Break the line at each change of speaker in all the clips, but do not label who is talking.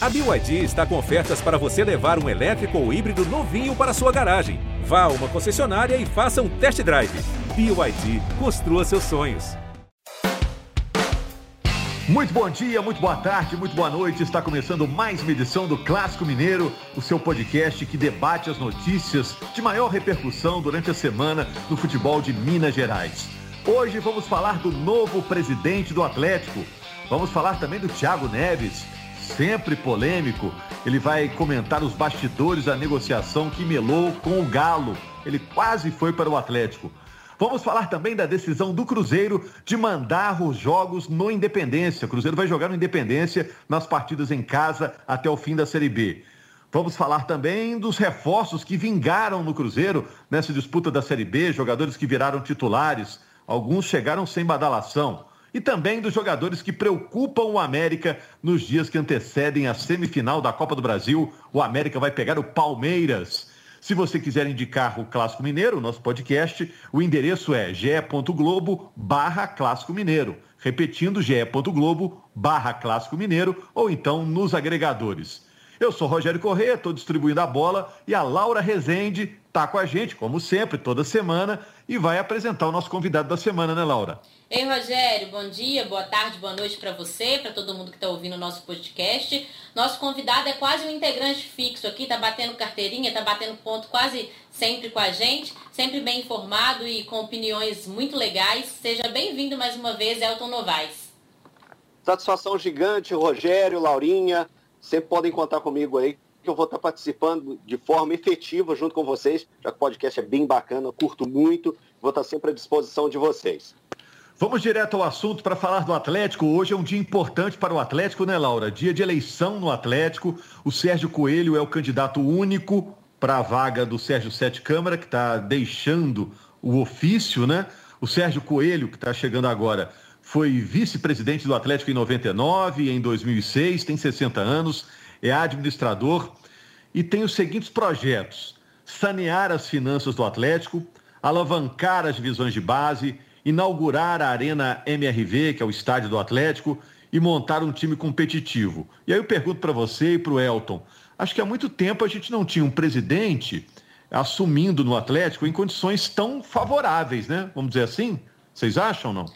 A BYD está com ofertas para você levar um elétrico ou híbrido novinho para sua garagem. Vá a uma concessionária e faça um test drive. BYD, construa seus sonhos.
Muito bom dia, muito boa tarde, muito boa noite. Está começando mais uma edição do Clássico Mineiro, o seu podcast que debate as notícias de maior repercussão durante a semana no futebol de Minas Gerais. Hoje vamos falar do novo presidente do Atlético. Vamos falar também do Thiago Neves, sempre polêmico. Ele vai comentar os bastidores da negociação que melou com o Galo. Ele quase foi para o Atlético. Vamos falar também da decisão do Cruzeiro de mandar os jogos no Independência. O Cruzeiro vai jogar no Independência nas partidas em casa até o fim da Série B. Vamos falar também dos reforços que vingaram no Cruzeiro nessa disputa da Série B, jogadores que viraram titulares, alguns chegaram sem badalação. E também dos jogadores que preocupam o América nos dias que antecedem a semifinal da Copa do Brasil. O América vai pegar o Palmeiras. Se você quiser indicar o Clássico Mineiro, nosso podcast, o endereço é ge.globo barra Clássico Mineiro. Repetindo, ge.globo barra Clássico Mineiro ou então nos agregadores. Eu sou Rogério Corrêa, estou distribuindo a bola e a Laura Rezende está com a gente, como sempre, toda semana, e vai apresentar o nosso convidado da semana, né, Laura?
Ei, Rogério, bom dia, boa tarde, boa noite para você, para todo mundo que está ouvindo o nosso podcast. Nosso convidado é quase um integrante fixo aqui, tá batendo carteirinha, tá batendo ponto quase sempre com a gente, sempre bem informado e com opiniões muito legais. Seja bem-vindo mais uma vez, Elton Novaes.
Satisfação gigante, Rogério, Laurinha, sempre podem contar comigo aí, que eu vou estar participando de forma efetiva junto com vocês, já que o podcast é bem bacana, curto muito, vou estar sempre à disposição de vocês.
Vamos direto ao assunto para falar do Atlético. Hoje é um dia importante para o Atlético, né, Laura? Dia de eleição no Atlético. O Sérgio Coelho é o candidato único para a vaga do Sérgio Sete Câmara, que está deixando o ofício, né? O Sérgio Coelho, que está chegando agora, foi vice-presidente do Atlético em 99, em 2006, tem 60 anos, é administrador e tem os seguintes projetos: sanear as finanças do Atlético, alavancar as divisões de base, inaugurar a Arena MRV, que é o estádio do Atlético, e montar um time competitivo. E aí eu pergunto para você e para o Elton: acho que há muito tempo a gente não tinha um presidente assumindo no Atlético em condições tão favoráveis, né? Vamos dizer assim? Vocês acham ou não?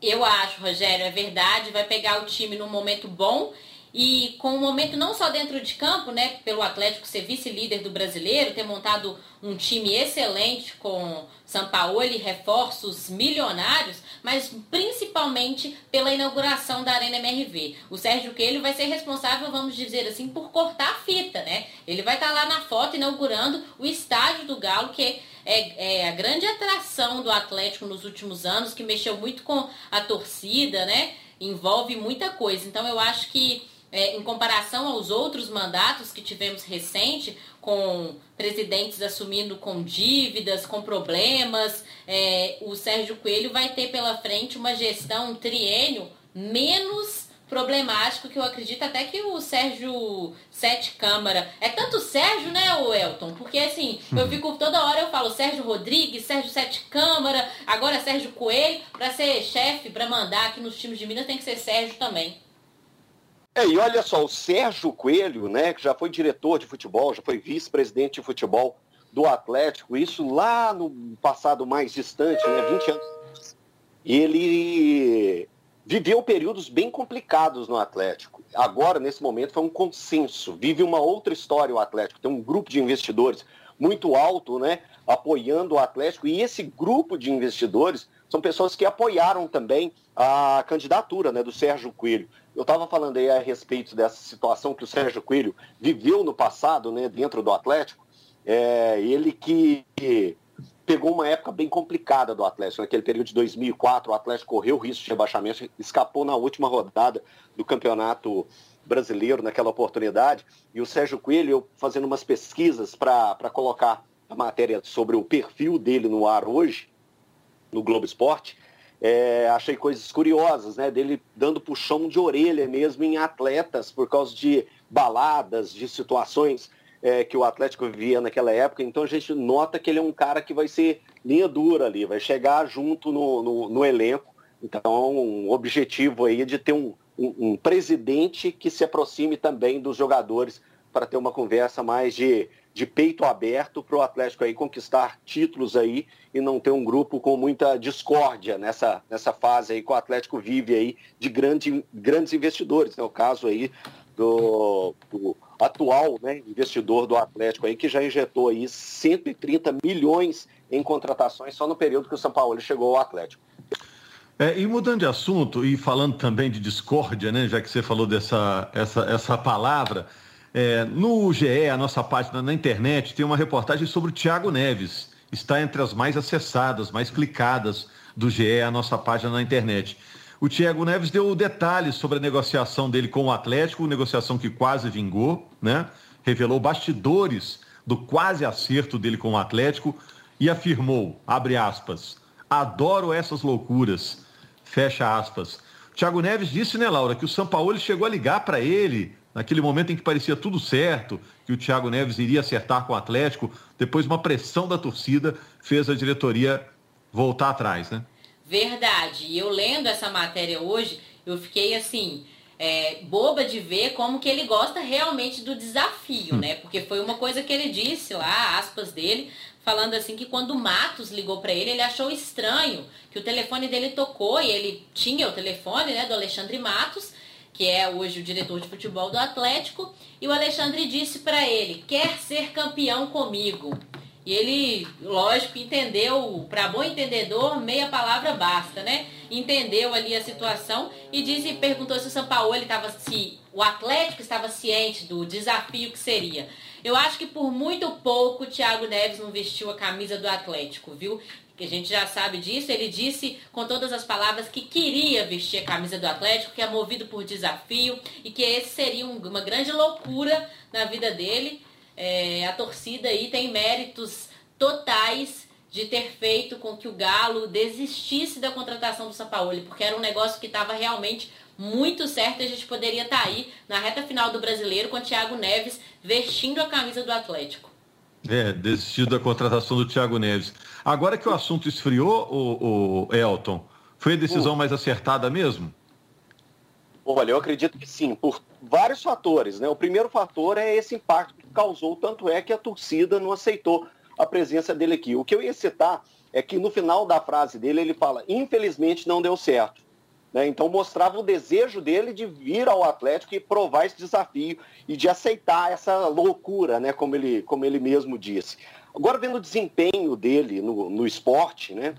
Eu acho, Rogério, é verdade. Vai pegar o time num momento bom e com um momento não só dentro de campo, né, pelo Atlético ser vice-líder do brasileiro, ter montado um time excelente com Sampaoli, reforços milionários, mas principalmente pela inauguração da Arena MRV. O Sérgio Coelho vai ser responsável, vamos dizer assim, por cortar a fita, né? Ele vai estar lá na foto inaugurando o estádio do Galo, que é, é a grande atração do Atlético nos últimos anos, que mexeu muito com a torcida, né? Envolve muita coisa. Então eu acho que é, em comparação aos outros mandatos que tivemos recente, com presidentes assumindo com dívidas, com problemas, é, o Sérgio Coelho vai ter pela frente uma gestão, um triênio menos problemático que eu acredito até que o Sérgio Sete Câmara. É tanto Sérgio, né, o Elton? Porque assim, eu uhum. fico toda hora eu falo Sérgio Rodrigues, Sérgio Sete Câmara, agora Sérgio Coelho, para ser chefe, para mandar aqui nos times de Minas tem que ser Sérgio também.
É, e olha só, o Sérgio Coelho, né, que já foi diretor de futebol, já foi vice-presidente de futebol do Atlético, isso lá no passado mais distante, né, 20 anos. Ele viveu períodos bem complicados no Atlético. Agora, nesse momento, foi um consenso. Vive uma outra história o Atlético. Tem um grupo de investidores muito alto, né, apoiando o Atlético. E esse grupo de investidores são pessoas que apoiaram também a candidatura né, do Sérgio Coelho. Eu estava falando aí a respeito dessa situação que o Sérgio Coelho viveu no passado, né, dentro do Atlético. É, ele que pegou uma época bem complicada do Atlético. Naquele período de 2004, o Atlético correu risco de rebaixamento, escapou na última rodada do Campeonato Brasileiro naquela oportunidade. E o Sérgio Coelho, eu fazendo umas pesquisas para colocar a matéria sobre o perfil dele no ar hoje, no Globo Esporte, é, achei coisas curiosas, né? Dele dando puxão de orelha mesmo em atletas por causa de baladas, de situações é, que o Atlético vivia naquela época. Então a gente nota que ele é um cara que vai ser linha dura ali, vai chegar junto no, no, no elenco. Então, um objetivo aí de ter um, um, um presidente que se aproxime também dos jogadores para ter uma conversa mais de, de peito aberto para o Atlético aí conquistar títulos aí e não ter um grupo com muita discórdia nessa, nessa fase aí que o Atlético vive aí de grande, grandes investidores, né? O caso aí do, do atual né, investidor do Atlético aí que já injetou aí 130 milhões em contratações só no período que o São Paulo chegou ao Atlético.
É, e mudando de assunto e falando também de discórdia, né, já que você falou dessa essa, essa palavra, é, no GE, a nossa página na internet, tem uma reportagem sobre o Thiago Neves. Está entre as mais acessadas, mais clicadas do GE, a nossa página na internet. O Thiago Neves deu detalhes sobre a negociação dele com o Atlético, negociação que quase vingou, né? Revelou bastidores do quase acerto dele com o Atlético e afirmou, abre aspas, adoro essas loucuras. Fecha aspas. Thiago Neves disse, né, Laura, que o São Paulo chegou a ligar para ele naquele momento em que parecia tudo certo, que o Thiago Neves iria acertar com o Atlético, depois uma pressão da torcida fez a diretoria voltar atrás, né?
Verdade. E eu lendo essa matéria hoje, eu fiquei assim, é, boba de ver como que ele gosta realmente do desafio, hum. né? Porque foi uma coisa que ele disse lá, aspas dele, falando assim que quando o Matos ligou para ele, ele achou estranho que o telefone dele tocou e ele tinha o telefone, né, do Alexandre Matos, que é hoje o diretor de futebol do Atlético, e o Alexandre disse para ele: "Quer ser campeão comigo?" E ele, lógico, entendeu, para bom entendedor, meia palavra basta, né? Entendeu ali a situação e disse, perguntou se o São Paulo estava se o Atlético estava ciente do desafio que seria. Eu acho que por muito pouco o Thiago Neves não vestiu a camisa do Atlético, viu? Que a gente já sabe disso. Ele disse com todas as palavras que queria vestir a camisa do Atlético, que é movido por desafio e que esse seria um, uma grande loucura na vida dele. É, a torcida aí tem méritos totais de ter feito com que o Galo desistisse da contratação do Sampaoli, porque era um negócio que estava realmente muito certo. A gente poderia estar tá aí na reta final do brasileiro com o Thiago Neves vestindo a camisa do Atlético.
É, desistido da contratação do Thiago Neves. Agora que o assunto esfriou, o, o Elton, foi a decisão mais acertada mesmo?
Olha, eu acredito que sim, por vários fatores. Né? O primeiro fator é esse impacto que causou, tanto é que a torcida não aceitou a presença dele aqui. O que eu ia citar é que no final da frase dele ele fala: infelizmente não deu certo. Né? Então mostrava o desejo dele de vir ao Atlético e provar esse desafio e de aceitar essa loucura, né? como, ele, como ele mesmo disse. Agora, vendo o desempenho dele no, no esporte, né?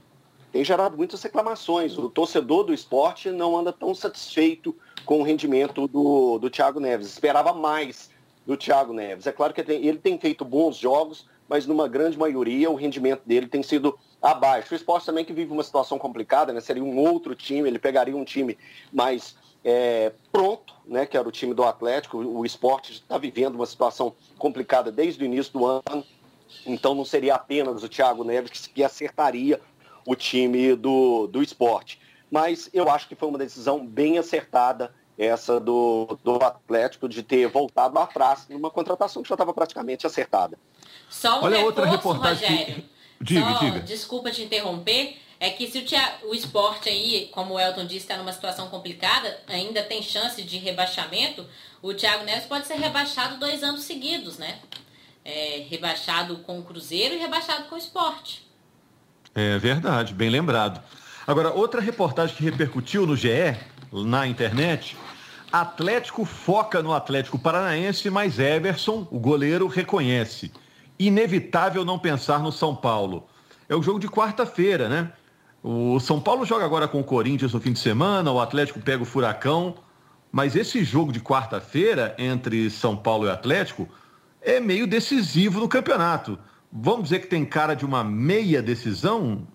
tem gerado muitas reclamações. O torcedor do esporte não anda tão satisfeito com o rendimento do, do Thiago Neves. Esperava mais do Thiago Neves. É claro que ele tem feito bons jogos, mas numa grande maioria o rendimento dele tem sido abaixo. O esporte também que vive uma situação complicada, né? Seria um outro time, ele pegaria um time mais é, pronto, né? Que era o time do Atlético. O esporte está vivendo uma situação complicada desde o início do ano. Então não seria apenas o Thiago Neves que acertaria o time do, do esporte. Mas eu acho que foi uma decisão bem acertada essa do, do Atlético de ter voltado atrás numa contratação que já estava praticamente acertada.
Só um Olha reforço, outra reportagem. Rogério. Diga, Só, diga. Desculpa te interromper. É que se o, o esporte aí, como o Elton disse, está numa situação complicada, ainda tem chance de rebaixamento, o Thiago Neves pode ser rebaixado dois anos seguidos, né? É, rebaixado com o Cruzeiro e rebaixado com o esporte.
É verdade, bem lembrado. Agora, outra reportagem que repercutiu no GE, na internet, Atlético foca no Atlético Paranaense, mas Everson, o goleiro, reconhece inevitável não pensar no São Paulo. É o jogo de quarta-feira, né? O São Paulo joga agora com o Corinthians no fim de semana, o Atlético pega o Furacão, mas esse jogo de quarta-feira entre São Paulo e Atlético é meio decisivo no campeonato. Vamos dizer que tem cara de uma meia decisão?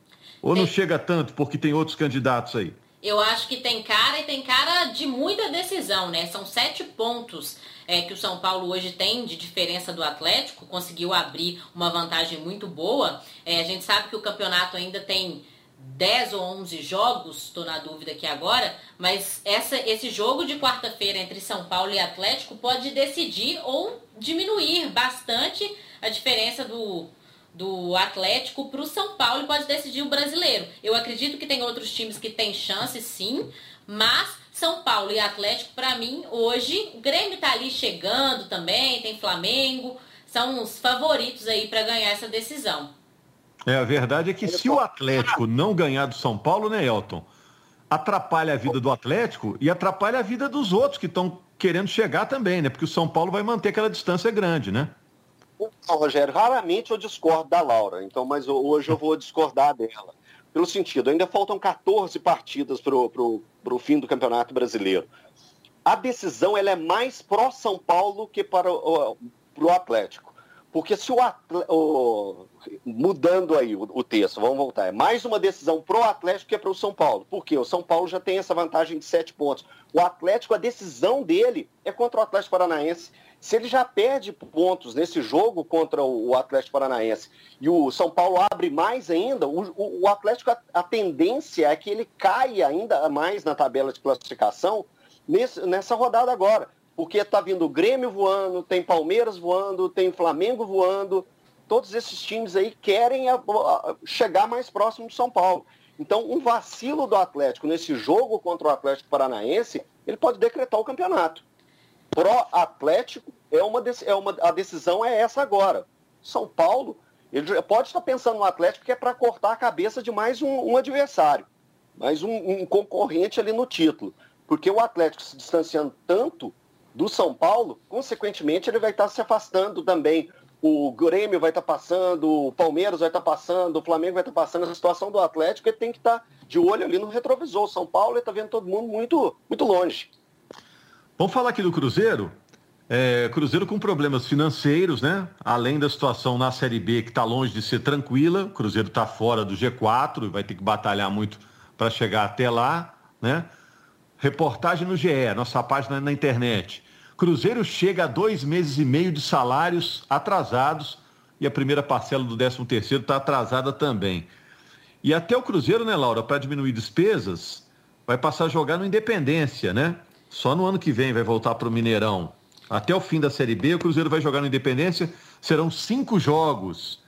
Ou não chega tanto porque tem outros candidatos aí?
Eu acho que tem cara e tem cara de muita decisão, né? São sete pontos é, que o São Paulo hoje tem de diferença do Atlético, conseguiu abrir uma vantagem muito boa. É, a gente sabe que o campeonato ainda tem 10 ou 11 jogos, estou na dúvida aqui agora, mas essa, esse jogo de quarta-feira entre São Paulo e Atlético pode decidir ou diminuir bastante a diferença do, do Atlético para o São Paulo e pode decidir o brasileiro. Eu acredito que tem outros times que têm chance sim, mas São Paulo e Atlético, para mim, hoje, o Grêmio tá ali chegando também, tem Flamengo, são os favoritos aí para ganhar essa decisão.
É, a verdade é que se o Atlético não ganhar do São Paulo, né, Elton? Atrapalha a vida do Atlético e atrapalha a vida dos outros que estão querendo chegar também, né? Porque o São Paulo vai manter aquela distância grande, né?
Não, Rogério, raramente eu discordo da Laura, então, mas hoje eu vou discordar dela. Pelo sentido, ainda faltam 14 partidas para o fim do Campeonato Brasileiro. A decisão ela é mais pró-São Paulo que para o, o Atlético. Porque se o, o mudando aí o, o, texto, vamos voltar, é mais uma decisão pro Atlético que é pro São Paulo. Por quê? O São Paulo já tem essa vantagem de sete pontos. O Atlético, a decisão dele é contra o Atlético Paranaense. Se ele já perde pontos nesse jogo contra o Atlético Paranaense e o São Paulo abre mais ainda, o, o Atlético, a, a, tendência é que ele caia ainda mais na tabela de classificação nesse, nessa rodada agora porque está vindo o Grêmio voando, tem Palmeiras voando, tem Flamengo voando. Todos esses times aí querem a, a, chegar mais próximo do São Paulo. Então, um vacilo do Atlético nesse jogo contra o Atlético Paranaense, ele pode decretar o campeonato. Pró-Atlético, é uma, é uma, a decisão é essa agora. São Paulo, ele pode estar pensando no Atlético que é para cortar a cabeça de mais um, um adversário, mais um, um concorrente ali no título. Porque o Atlético se distanciando tanto do São Paulo, consequentemente ele vai estar se afastando também. O Grêmio vai estar passando, o Palmeiras vai estar passando, o Flamengo vai estar passando. A situação do Atlético ele tem que estar de olho ali no retrovisor. O São Paulo está vendo todo mundo muito, muito longe.
Vamos falar aqui do Cruzeiro. É, Cruzeiro com problemas financeiros, né? Além da situação na Série B que está longe de ser tranquila, o Cruzeiro está fora do G4 e vai ter que batalhar muito para chegar até lá, né? Reportagem no GE, nossa página na internet. Cruzeiro chega a dois meses e meio de salários atrasados e a primeira parcela do 13 terceiro está atrasada também. E até o Cruzeiro, né, Laura, para diminuir despesas, vai passar a jogar no Independência, né? Só no ano que vem vai voltar para o Mineirão. Até o fim da Série B, o Cruzeiro vai jogar no Independência. Serão cinco jogos.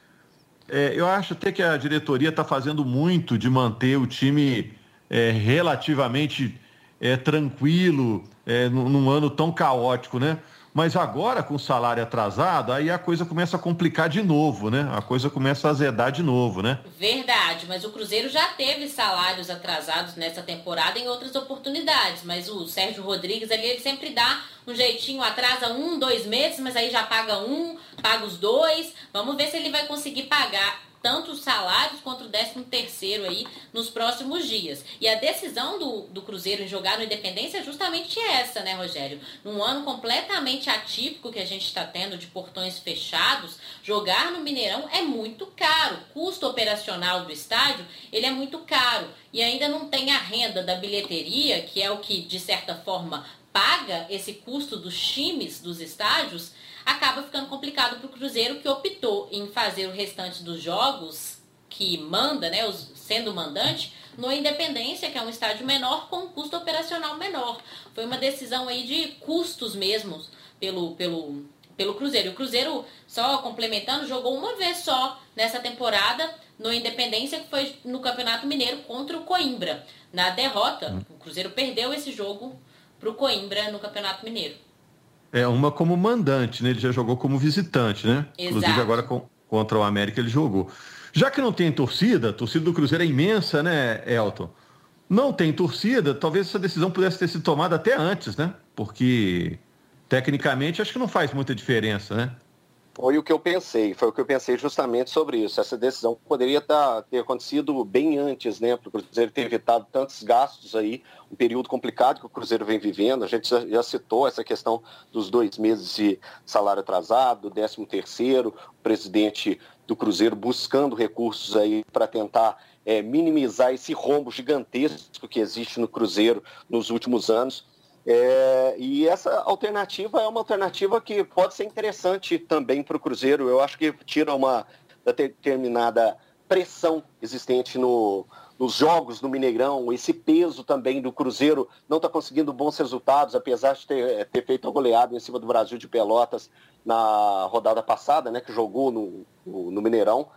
É, eu acho até que a diretoria está fazendo muito de manter o time é, relativamente é, tranquilo, é, num, num ano tão caótico, né? Mas agora, com o salário atrasado, aí a coisa começa a complicar de novo, né? A coisa começa a azedar de novo, né?
Verdade, mas o Cruzeiro já teve salários atrasados nessa temporada em outras oportunidades. Mas o Sérgio Rodrigues ali, ele sempre dá um jeitinho, atrasa um, dois meses, mas aí já paga um, paga os dois. Vamos ver se ele vai conseguir pagar tanto os salários quanto o 13 terceiro aí nos próximos dias. E a decisão do, do Cruzeiro em jogar no Independência é justamente essa, né, Rogério? Num ano completamente atípico que a gente está tendo de portões fechados, jogar no Mineirão é muito caro. O custo operacional do estádio, ele é muito caro. E ainda não tem a renda da bilheteria, que é o que, de certa forma, paga esse custo dos times dos estádios, acaba ficando complicado para o Cruzeiro que optou em fazer o restante dos jogos que manda, né, os, sendo mandante, no Independência, que é um estádio menor com um custo operacional menor. Foi uma decisão aí de custos mesmos pelo, pelo, pelo Cruzeiro. O Cruzeiro, só complementando, jogou uma vez só nessa temporada no Independência, que foi no Campeonato Mineiro contra o Coimbra. Na derrota, o Cruzeiro perdeu esse jogo para o Coimbra no Campeonato Mineiro.
É, uma como mandante, né? Ele já jogou como visitante, né? Exato. Inclusive agora com, contra o América ele jogou. Já que não tem torcida, a torcida do Cruzeiro é imensa, né, Elton? Não tem torcida, talvez essa decisão pudesse ter sido tomada até antes, né? Porque tecnicamente acho que não faz muita diferença, né?
Foi o que eu pensei, foi o que eu pensei justamente sobre isso. Essa decisão poderia tá, ter acontecido bem antes, né? Para o Cruzeiro ter evitado tantos gastos aí, um período complicado que o Cruzeiro vem vivendo. A gente já, citou essa questão dos dois meses de salário atrasado, décimo terceiro, o presidente do Cruzeiro buscando recursos aí para tentar é, minimizar esse rombo gigantesco que existe no Cruzeiro nos últimos anos. É, e essa alternativa é uma alternativa que pode ser interessante também para o Cruzeiro. Eu acho que tira uma determinada pressão existente no, nos jogos do Mineirão, esse peso também do Cruzeiro não está conseguindo bons resultados, apesar de ter, ter feito a goleada em cima do Brasil de Pelotas na rodada passada, né, que jogou no, no, no Mineirão,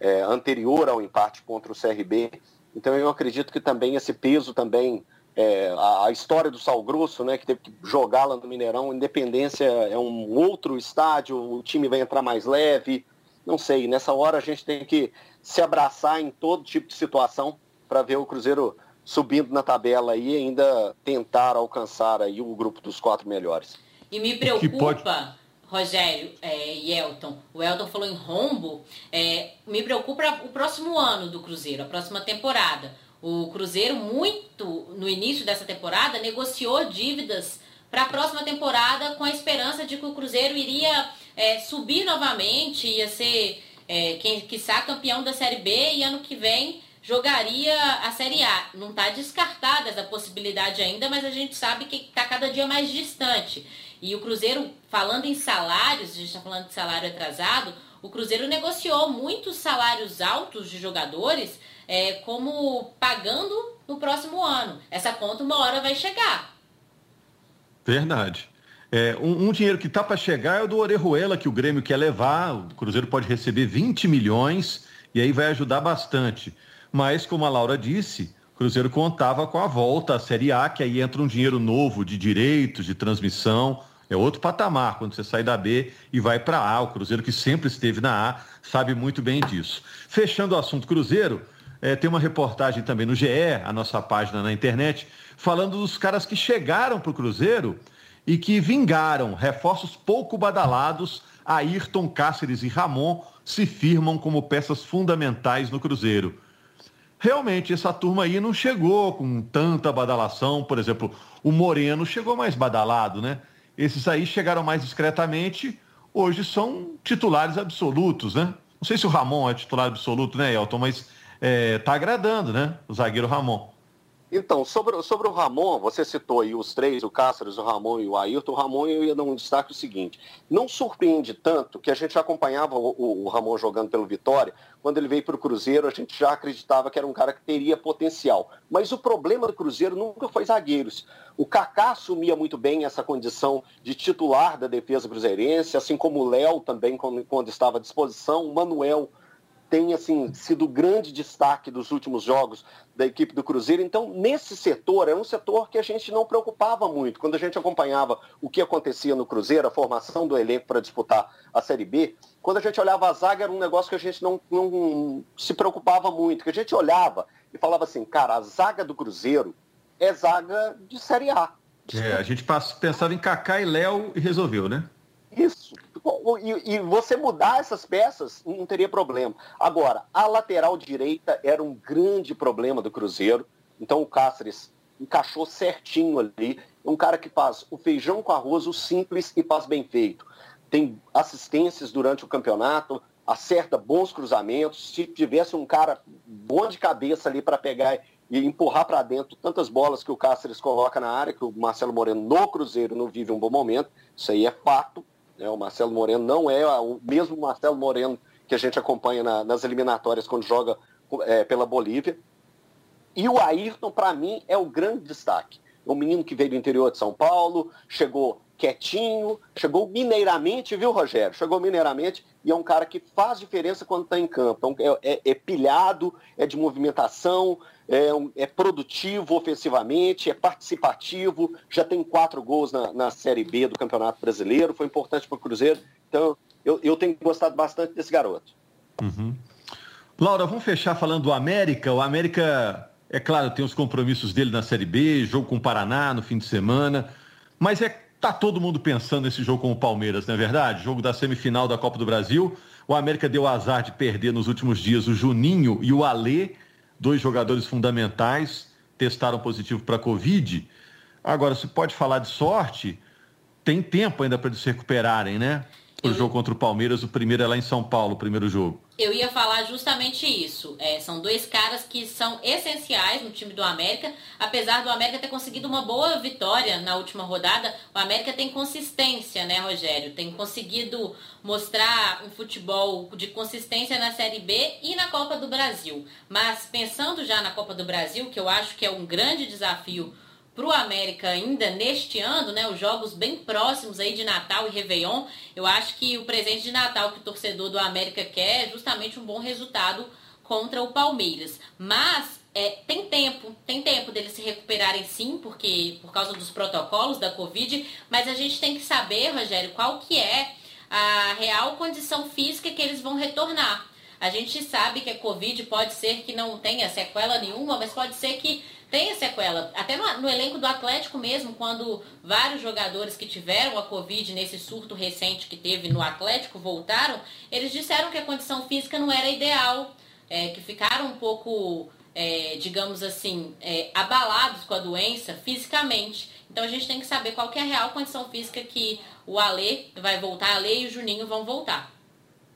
é, anterior ao empate contra o CRB. Então eu acredito que também esse peso também é, a, a, história do Sal Grosso, né, que teve que jogar lá no Mineirão, Independência é um outro estádio, o time vai entrar mais leve, não sei, nessa hora a gente tem que se abraçar em todo tipo de situação para ver o Cruzeiro subindo na tabela e ainda tentar alcançar aí o grupo dos quatro melhores.
E me preocupa, pode... Rogério é, e Elton, o Elton falou em rombo, é, me preocupa o próximo ano do Cruzeiro, a próxima temporada o Cruzeiro, muito no início dessa temporada, negociou dívidas para a próxima temporada com a esperança de que o Cruzeiro iria é, subir novamente, ia ser, é, quem quiçá, campeão da Série B e ano que vem jogaria a Série A. Não está descartada essa possibilidade ainda, mas a gente sabe que está cada dia mais distante. E o Cruzeiro, falando em salários, a gente está falando de salário atrasado, o Cruzeiro negociou muitos salários altos de jogadores é, como pagando no próximo ano. Essa conta uma hora vai chegar.
Verdade. É, um, um, dinheiro que está para chegar é o do Orejuela, que o Grêmio quer levar. O Cruzeiro pode receber 20 milhões e aí vai ajudar bastante. Mas, como a Laura disse, o Cruzeiro contava com a volta à Série A, que aí entra um dinheiro novo de direitos, de transmissão. É outro patamar quando você sai da B e vai para A. O Cruzeiro, que sempre esteve na A, sabe muito bem disso. Fechando o assunto Cruzeiro, é, tem uma reportagem também no GE, a nossa página na internet, falando dos caras que chegaram para o Cruzeiro e que vingaram. Reforços pouco badalados, Ayrton, Cáceres e Ramon se firmam como peças fundamentais no Cruzeiro. Realmente, essa turma aí não chegou com tanta badalação. Por exemplo, o Moreno chegou mais badalado, né? Esses aí chegaram mais discretamente, hoje são titulares absolutos, né? Não sei se o Ramon é titular absoluto, né, Elton? Mas está é, agradando, né? O zagueiro Ramon.
Então, sobre, sobre o Ramon, você citou aí os três, o Cáceres, o Ramon e o Ayrton. O Ramon, eu ia dar um destaque o seguinte: não surpreende tanto que a gente acompanhava o, o, o Ramon jogando pelo Vitória. Quando ele veio para o Cruzeiro, a gente já acreditava que era um cara que teria potencial. Mas o problema do Cruzeiro nunca foi zagueiros. O Kaká assumia muito bem essa condição de titular da defesa cruzeirense, assim como o Léo também, quando, quando estava à disposição, o Manuel tem assim sido grande destaque dos últimos jogos da equipe do Cruzeiro. Então, nesse setor, é um setor que a gente não preocupava muito. Quando a gente acompanhava o que acontecia no Cruzeiro, a formação do elenco para disputar a Série B, quando a gente olhava a zaga, era um negócio que a gente não, não se preocupava muito. Que a gente olhava e falava assim, cara, a zaga do Cruzeiro é zaga de Série A.
É, a gente pensava em Kaká e Léo e resolveu, né?
E, e, você mudar essas peças não teria problema. Agora, a lateral direita era um grande problema do Cruzeiro. Então o Cáceres encaixou certinho ali. Um cara que faz o feijão com arroz, o simples e faz bem feito. Tem assistências durante o campeonato, acerta bons cruzamentos. Se tivesse um cara bom de cabeça ali para pegar e empurrar para dentro tantas bolas que o Cáceres coloca na área, que o Marcelo Moreno no Cruzeiro não vive um bom momento, isso aí é fato. Né? O Marcelo Moreno não é o mesmo Marcelo Moreno que a gente acompanha na, nas eliminatórias quando joga é, pela Bolívia. E o Ayrton, para mim, é o grande destaque. Um menino que veio do interior de São Paulo, chegou quietinho, chegou mineiramente, viu, Rogério? Chegou mineiramente e é um cara que faz diferença quando está em campo. Então, é, é, é, pilhado, é de movimentação, é, é, produtivo ofensivamente, é participativo, já tem quatro gols na, na Série B do Campeonato Brasileiro, foi importante para o Cruzeiro. Então, eu, eu tenho gostado bastante desse garoto.
Uhum. Laura, vamos fechar falando do América. O América, é claro, tem os compromissos dele na Série B, jogo com o Paraná no fim de semana, mas é Tá todo mundo pensando nesse jogo com o Palmeiras, não é verdade? Jogo da semifinal da Copa do Brasil. O América deu azar de perder nos últimos dias o Juninho e o Alê, dois jogadores fundamentais, testaram positivo para Covid. Agora, se pode falar de sorte, tem tempo ainda para eles se recuperarem, né? O jogo contra o Palmeiras, o primeiro é lá em São Paulo, o primeiro jogo.
Eu ia falar justamente isso. É, são dois caras que são essenciais no time do América. Apesar do América ter conseguido uma boa vitória na última rodada, o América tem consistência, né, Rogério? Tem conseguido mostrar um futebol de consistência na Série B e na Copa do Brasil. Mas pensando já na Copa do Brasil, que eu acho que é um grande desafio para o América ainda neste ano, né, os jogos bem próximos aí de Natal e Réveillon, eu acho que o presente de Natal que o torcedor do América quer é justamente um bom resultado contra o Palmeiras. Mas é, tem tempo, tem tempo deles se recuperarem sim, porque por causa dos protocolos da Covid, mas a gente tem que saber, Rogério, qual que é a real condição física que eles vão retornar. A gente sabe que a Covid pode ser que não tenha sequela nenhuma, mas pode ser que tenha sequela. Até no, no, elenco do Atlético mesmo, quando vários jogadores que tiveram a Covid nesse surto recente que teve no Atlético voltaram, eles disseram que a condição física não era ideal, é, que ficaram um pouco, é, digamos assim, é, abalados com a doença fisicamente. Então a gente tem que saber qual que é a real condição física que o Alê vai voltar, a Alê e o Juninho vão voltar.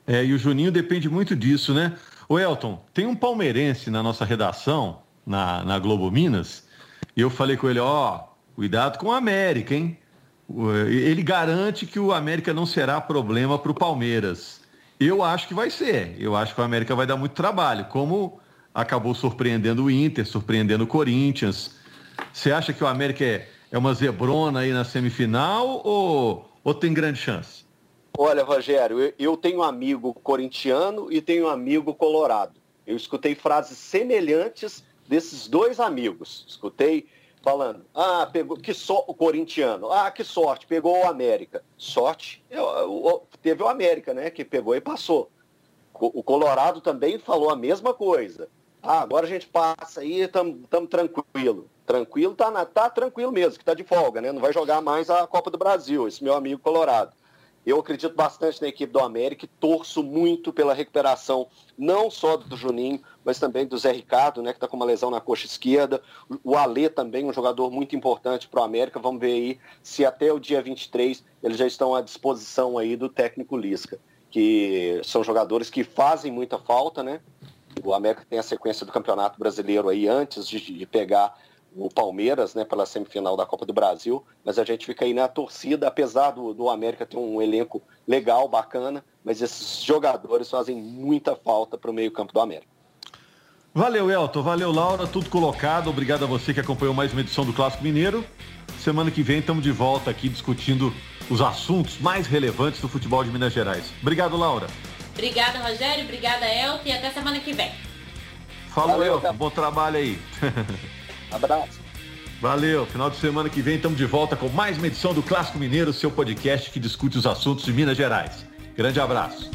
É, e o Juninho depende muito disso, né? O Elton, tem um palmeirense na nossa redação, na, na Globo Minas, e eu falei com ele, ó, oh, cuidado com o América, hein? Ele garante que o América não será problema para o Palmeiras. Eu acho que vai ser. Eu acho que o América vai dar muito trabalho, como acabou surpreendendo o Inter, surpreendendo o Corinthians. Você acha que o América é, é uma zebrona aí na semifinal ou, ou tem grande chance?
Olha, Rogério, eu tenho um amigo corintiano e tenho um amigo colorado. Eu escutei frases semelhantes desses dois amigos. Escutei falando, ah, pegou, que só o corintiano, ah, que sorte, pegou o América. Sorte, eu, eu, teve o América, né, que pegou e passou. O Colorado também falou a mesma coisa. Ah, agora a gente passa aí, estamos tranquilo. Tranquilo, tá, na, tá tranquilo mesmo, que tá de folga, né? Não vai jogar mais a Copa do Brasil, esse meu amigo Colorado. Eu acredito bastante na equipe do América e torço muito pela recuperação, não só do Juninho, mas também do Zé Ricardo, né, que está com uma lesão na coxa esquerda. O Alê também, um jogador muito importante para o América. Vamos ver aí se até o dia 23 eles já estão à disposição aí do técnico Lisca, que são jogadores que fazem muita falta, né? O América tem a sequência do Campeonato Brasileiro aí antes de, de pegar o Palmeiras, né, pela semifinal da Copa do Brasil, mas a gente fica aí na torcida, apesar do, do América ter um elenco legal, bacana, mas esses jogadores fazem muita falta para o meio-campo do América.
Valeu, Elton. Valeu, Laura. Tudo colocado. Obrigado a você que acompanhou mais uma edição do Clássico Mineiro. Semana que vem estamos de volta aqui discutindo os assuntos mais relevantes do futebol de Minas Gerais. Obrigado, Laura.
Obrigada, Rogério. Obrigada, Elton. E até semana que vem.
Falou, Valeu, Elton. Bom trabalho aí.
Abraço.
Valeu. Final de semana que vem estamos de volta com mais uma edição do Clássico Mineiro, seu podcast que discute os assuntos de Minas Gerais. Grande abraço.